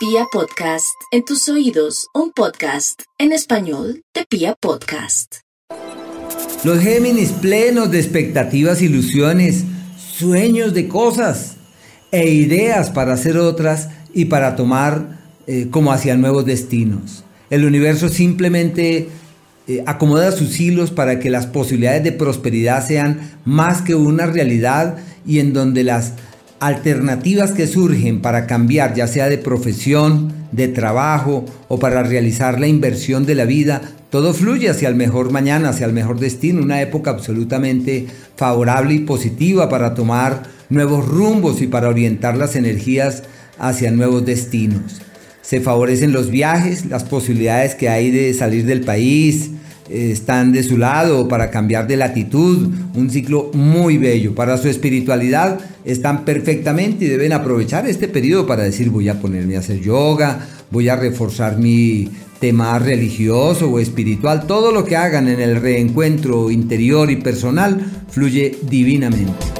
Pia Podcast, en tus oídos, un podcast en español de Pia Podcast. Los Géminis plenos de expectativas, ilusiones, sueños de cosas e ideas para hacer otras y para tomar eh, como hacia nuevos destinos. El universo simplemente eh, acomoda sus hilos para que las posibilidades de prosperidad sean más que una realidad y en donde las alternativas que surgen para cambiar, ya sea de profesión, de trabajo o para realizar la inversión de la vida, todo fluye hacia el mejor mañana, hacia el mejor destino, una época absolutamente favorable y positiva para tomar nuevos rumbos y para orientar las energías hacia nuevos destinos. Se favorecen los viajes, las posibilidades que hay de salir del país, están de su lado para cambiar de latitud, un ciclo muy bello. Para su espiritualidad están perfectamente y deben aprovechar este periodo para decir voy a ponerme a hacer yoga, voy a reforzar mi tema religioso o espiritual. Todo lo que hagan en el reencuentro interior y personal fluye divinamente.